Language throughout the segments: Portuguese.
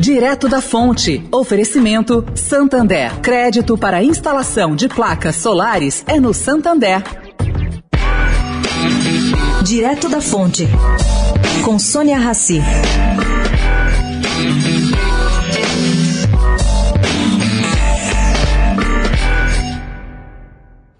Direto da Fonte. Oferecimento Santander. Crédito para instalação de placas solares é no Santander. Direto da Fonte. Com Sônia Rassi.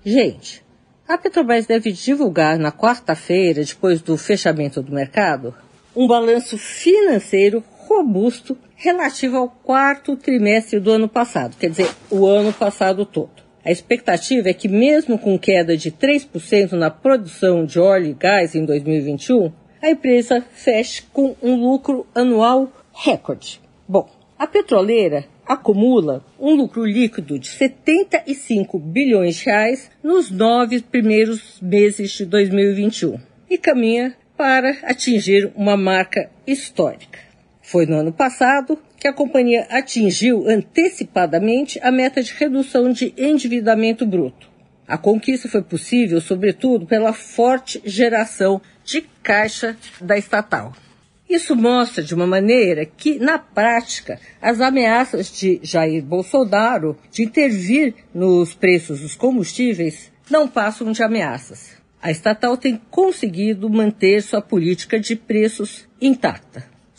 Gente, a Petrobras deve divulgar na quarta-feira, depois do fechamento do mercado, um balanço financeiro robusto relativo ao quarto trimestre do ano passado, quer dizer, o ano passado todo. A expectativa é que, mesmo com queda de 3% na produção de óleo e gás em 2021, a empresa feche com um lucro anual recorde. Bom, a petroleira acumula um lucro líquido de 75 bilhões de reais nos nove primeiros meses de 2021 e caminha para atingir uma marca histórica. Foi no ano passado que a companhia atingiu antecipadamente a meta de redução de endividamento bruto. A conquista foi possível, sobretudo, pela forte geração de caixa da estatal. Isso mostra de uma maneira que, na prática, as ameaças de Jair Bolsonaro de intervir nos preços dos combustíveis não passam de ameaças. A estatal tem conseguido manter sua política de preços intacta.